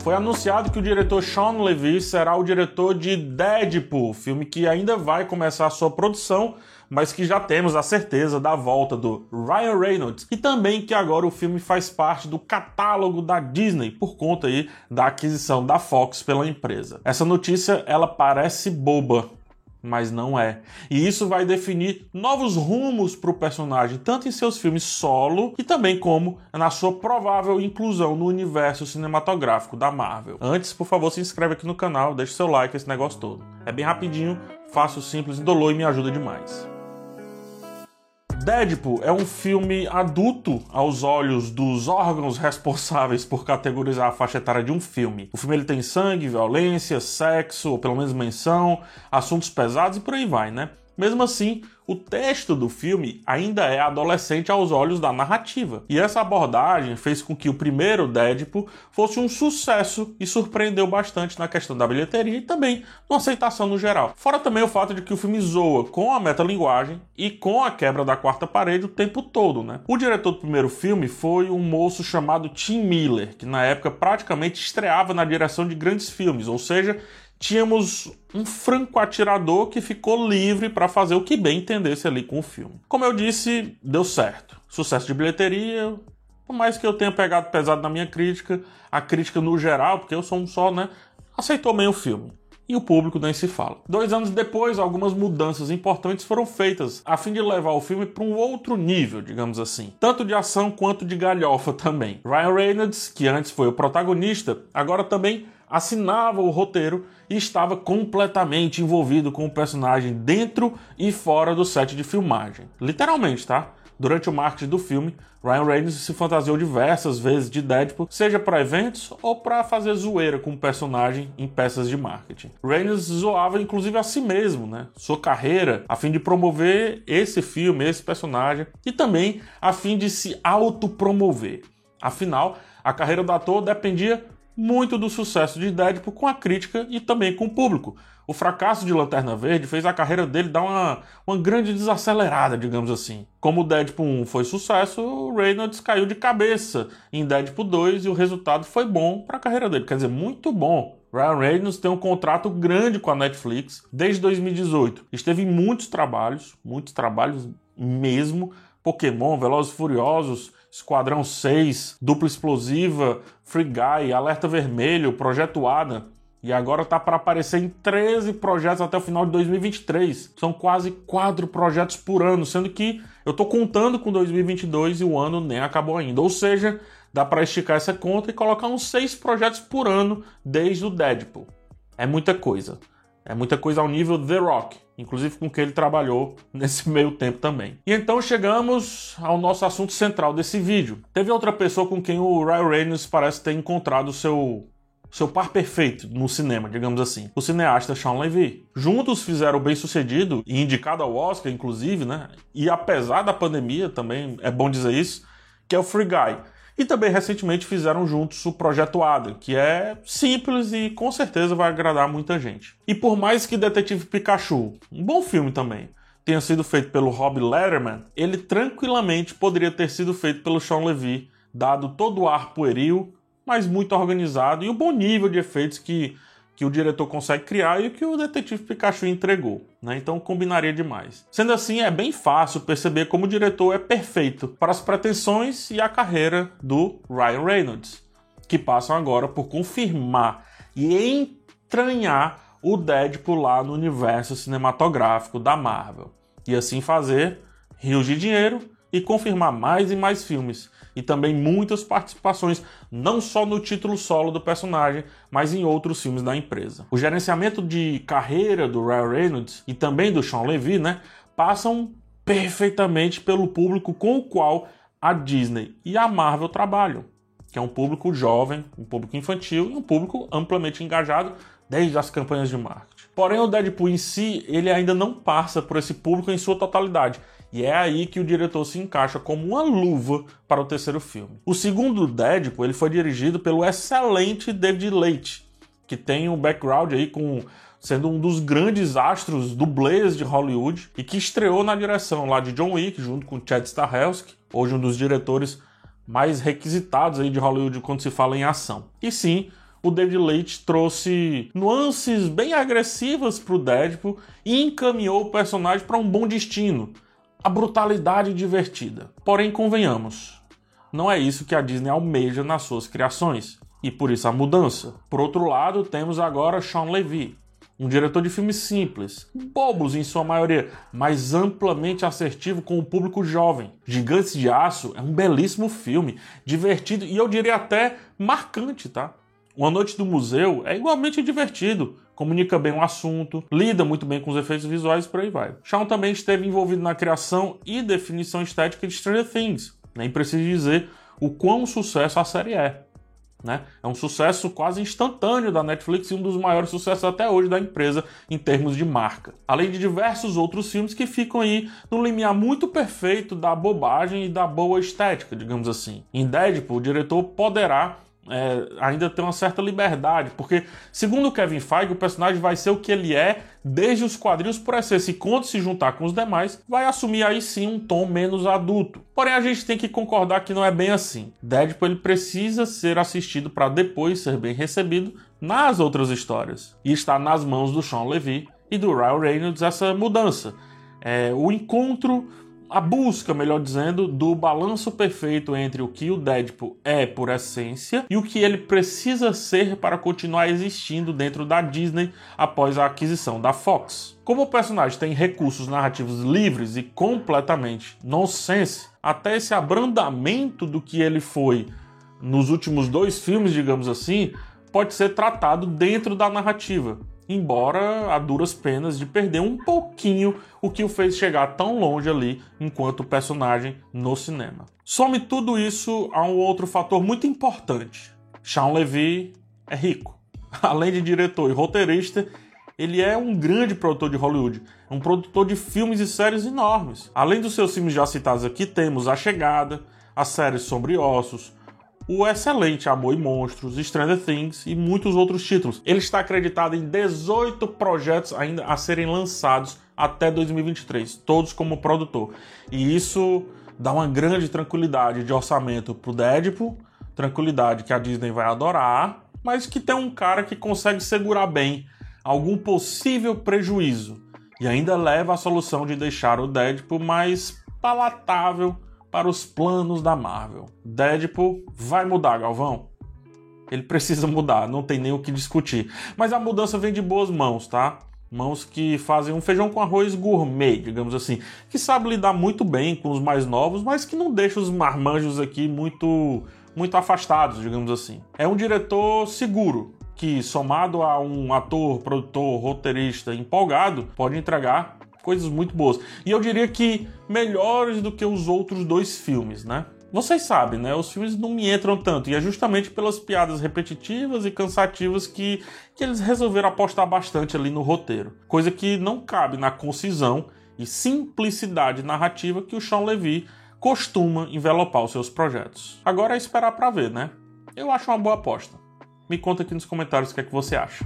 Foi anunciado que o diretor Sean Levy será o diretor de Deadpool, filme que ainda vai começar sua produção, mas que já temos a certeza da volta do Ryan Reynolds e também que agora o filme faz parte do catálogo da Disney por conta aí da aquisição da Fox pela empresa. Essa notícia ela parece boba, mas não é. E isso vai definir novos rumos para o personagem, tanto em seus filmes solo e também como na sua provável inclusão no universo cinematográfico da Marvel. Antes, por favor, se inscreve aqui no canal, deixe seu like, esse negócio todo. É bem rapidinho, fácil, simples, indolor e me ajuda demais. Deadpool é um filme adulto aos olhos dos órgãos responsáveis por categorizar a faixa etária de um filme. O filme ele tem sangue, violência, sexo, ou pelo menos menção, assuntos pesados e por aí vai, né? Mesmo assim, o texto do filme ainda é adolescente aos olhos da narrativa. E essa abordagem fez com que o primeiro Deadpool fosse um sucesso e surpreendeu bastante na questão da bilheteria e também na aceitação no geral. Fora também o fato de que o filme zoa com a metalinguagem e com a quebra da quarta parede o tempo todo, né? O diretor do primeiro filme foi um moço chamado Tim Miller, que na época praticamente estreava na direção de grandes filmes, ou seja, tínhamos um franco atirador que ficou livre para fazer o que bem entendesse ali com o filme. Como eu disse, deu certo. Sucesso de bilheteria, por mais que eu tenha pegado pesado na minha crítica, a crítica no geral, porque eu sou um só, né, aceitou bem o filme. E o público nem se fala. Dois anos depois, algumas mudanças importantes foram feitas a fim de levar o filme para um outro nível, digamos assim, tanto de ação quanto de galhofa também. Ryan Reynolds, que antes foi o protagonista, agora também assinava o roteiro estava completamente envolvido com o personagem dentro e fora do set de filmagem. Literalmente, tá? Durante o marketing do filme, Ryan Reynolds se fantasiou diversas vezes de Deadpool, seja para eventos ou para fazer zoeira com o personagem em peças de marketing. Reynolds zoava inclusive a si mesmo, né? Sua carreira, a fim de promover esse filme, esse personagem, e também a fim de se autopromover. Afinal, a carreira do ator dependia muito do sucesso de Deadpool com a crítica e também com o público. O fracasso de Lanterna Verde fez a carreira dele dar uma, uma grande desacelerada, digamos assim. Como Deadpool 1 foi sucesso, o Reynolds caiu de cabeça em Deadpool 2 e o resultado foi bom para a carreira dele, quer dizer, muito bom. Ryan Reynolds tem um contrato grande com a Netflix desde 2018. Esteve em muitos trabalhos, muitos trabalhos mesmo. Pokémon, Velozes Furiosos, Esquadrão 6, Dupla Explosiva, Free Guy, Alerta Vermelho, Projeto Ada. E agora tá para aparecer em 13 projetos até o final de 2023. São quase 4 projetos por ano, sendo que eu tô contando com 2022 e o ano nem acabou ainda. Ou seja, dá para esticar essa conta e colocar uns 6 projetos por ano desde o Deadpool. É muita coisa. É muita coisa ao nível The Rock, inclusive com que ele trabalhou nesse meio tempo também. E então chegamos ao nosso assunto central desse vídeo. Teve outra pessoa com quem o Ryan Reynolds parece ter encontrado seu seu par perfeito no cinema, digamos assim, o cineasta Sean Levy. Juntos fizeram bem sucedido e indicado ao Oscar, inclusive, né? E apesar da pandemia, também é bom dizer isso, que é o Free Guy. E também recentemente fizeram juntos o Projeto Ada, que é simples e com certeza vai agradar muita gente. E por mais que Detetive Pikachu, um bom filme também, tenha sido feito pelo Rob Letterman, ele tranquilamente poderia ter sido feito pelo Sean Levy, dado todo o ar pueril, mas muito organizado e o bom nível de efeitos que que o diretor consegue criar e o que o detetive Pikachu entregou, né? Então combinaria demais. Sendo assim, é bem fácil perceber como o diretor é perfeito para as pretensões e a carreira do Ryan Reynolds, que passam agora por confirmar e entranhar o Deadpool lá no universo cinematográfico da Marvel. E assim fazer rios de dinheiro e confirmar mais e mais filmes e também muitas participações, não só no título solo do personagem, mas em outros filmes da empresa. O gerenciamento de carreira do Ryan Reynolds e também do Sean Levy, né, passam perfeitamente pelo público com o qual a Disney e a Marvel trabalham, que é um público jovem, um público infantil e um público amplamente engajado desde as campanhas de marketing. Porém, o Deadpool em si, ele ainda não passa por esse público em sua totalidade. E é aí que o diretor se encaixa como uma luva para o terceiro filme. O segundo Deadpool ele foi dirigido pelo excelente David Leite, que tem um background aí com sendo um dos grandes astros Blaze de Hollywood e que estreou na direção lá de John Wick junto com Chad Stahelski, hoje um dos diretores mais requisitados aí de Hollywood quando se fala em ação. E sim, o David Leitch trouxe nuances bem agressivas para o Deadpool e encaminhou o personagem para um bom destino, a brutalidade divertida. Porém, convenhamos, não é isso que a Disney almeja nas suas criações, e por isso a mudança. Por outro lado, temos agora Sean Levy, um diretor de filmes simples, bobos em sua maioria, mas amplamente assertivo com o público jovem. Gigantes de Aço é um belíssimo filme, divertido e eu diria até marcante, tá? Uma Noite do Museu é igualmente divertido, comunica bem o assunto, lida muito bem com os efeitos visuais e por aí vai. Shawn também esteve envolvido na criação e definição estética de Stranger Things, nem preciso dizer o quão sucesso a série é. Né? É um sucesso quase instantâneo da Netflix e um dos maiores sucessos até hoje da empresa em termos de marca. Além de diversos outros filmes que ficam aí no limiar muito perfeito da bobagem e da boa estética, digamos assim. Em Deadpool, o diretor poderá é, ainda tem uma certa liberdade, porque, segundo o Kevin Feige, o personagem vai ser o que ele é desde os quadrinhos por essência, e quando se juntar com os demais, vai assumir aí sim um tom menos adulto. Porém, a gente tem que concordar que não é bem assim. Deadpool ele precisa ser assistido para depois ser bem recebido nas outras histórias. E está nas mãos do Sean Levy e do Ryan Reynolds essa mudança. É, o encontro a busca, melhor dizendo, do balanço perfeito entre o que o Deadpool é por essência e o que ele precisa ser para continuar existindo dentro da Disney após a aquisição da Fox. Como o personagem tem recursos narrativos livres e completamente nonsense, até esse abrandamento do que ele foi nos últimos dois filmes, digamos assim, pode ser tratado dentro da narrativa embora a duras penas de perder um pouquinho o que o fez chegar tão longe ali enquanto personagem no cinema. Some tudo isso a um outro fator muito importante. Sean Levy é rico. Além de diretor e roteirista, ele é um grande produtor de Hollywood, um produtor de filmes e séries enormes. Além dos seus filmes já citados aqui, temos A Chegada, a série Sobre Ossos, o excelente Amor e Monstros, Stranger Things e muitos outros títulos. Ele está acreditado em 18 projetos ainda a serem lançados até 2023, todos como produtor. E isso dá uma grande tranquilidade de orçamento para o Deadpool, tranquilidade que a Disney vai adorar, mas que tem um cara que consegue segurar bem algum possível prejuízo e ainda leva a solução de deixar o Deadpool mais palatável para os planos da Marvel. Deadpool vai mudar, Galvão? Ele precisa mudar, não tem nem o que discutir. Mas a mudança vem de boas mãos, tá? Mãos que fazem um feijão com arroz gourmet, digamos assim, que sabe lidar muito bem com os mais novos, mas que não deixa os marmanjos aqui muito muito afastados, digamos assim. É um diretor seguro, que somado a um ator, produtor, roteirista empolgado, pode entregar coisas muito boas. E eu diria que melhores do que os outros dois filmes, né? Vocês sabem, né? Os filmes não me entram tanto, e é justamente pelas piadas repetitivas e cansativas que, que eles resolveram apostar bastante ali no roteiro. Coisa que não cabe na concisão e simplicidade narrativa que o Sean Levy costuma envelopar os seus projetos. Agora é esperar para ver, né? Eu acho uma boa aposta. Me conta aqui nos comentários o que é que você acha.